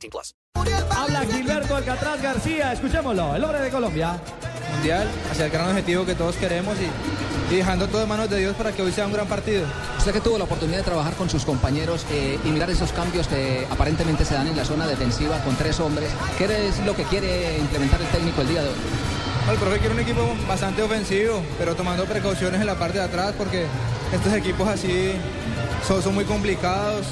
18 plus. Habla Gilberto Alcatraz García, escuchémoslo, el hombre de Colombia. Mundial, hacia el gran objetivo que todos queremos y, y dejando todo en manos de Dios para que hoy sea un gran partido. Usted que tuvo la oportunidad de trabajar con sus compañeros eh, y mirar esos cambios que aparentemente se dan en la zona defensiva con tres hombres, ¿qué es lo que quiere implementar el técnico el día de hoy? El profe quiere un equipo bastante ofensivo, pero tomando precauciones en la parte de atrás porque estos equipos así son, muy complicados.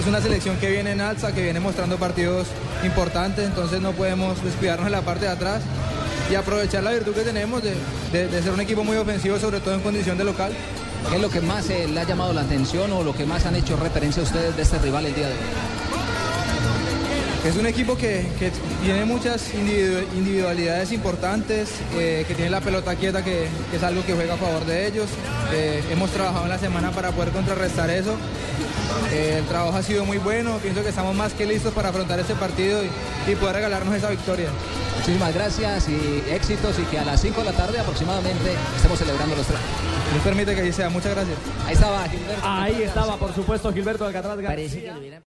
Es una, selección que viene en alza, que viene mostrando partidos importantes, entonces no podemos descuidarnos en la parte de atrás y aprovechar la virtud que tenemos de ser un equipo muy ofensivo, sobre todo en condición de local. ¿Qué es lo que más eh, le ha llamado la atención o lo que más han hecho referencia a ustedes de este rival el día de hoy? Es un equipo que, que tiene muchas individu- individualidades importantes, eh, que tiene la pelota quieta, que, que es algo que juega a favor de ellos. Eh, hemos trabajado en la semana para poder contrarrestar eso. Eh, el trabajo ha sido muy bueno, pienso que estamos más que listos para afrontar este partido y, y poder regalarnos esa victoria. Muchísimas gracias y éxitos y que a las 5 de la tarde aproximadamente estemos celebrando los tres. Dios permite que así sea. Muchas gracias. Ahí estaba Gilberto. Ahí estaba, por supuesto, Gilberto Alcatraz García.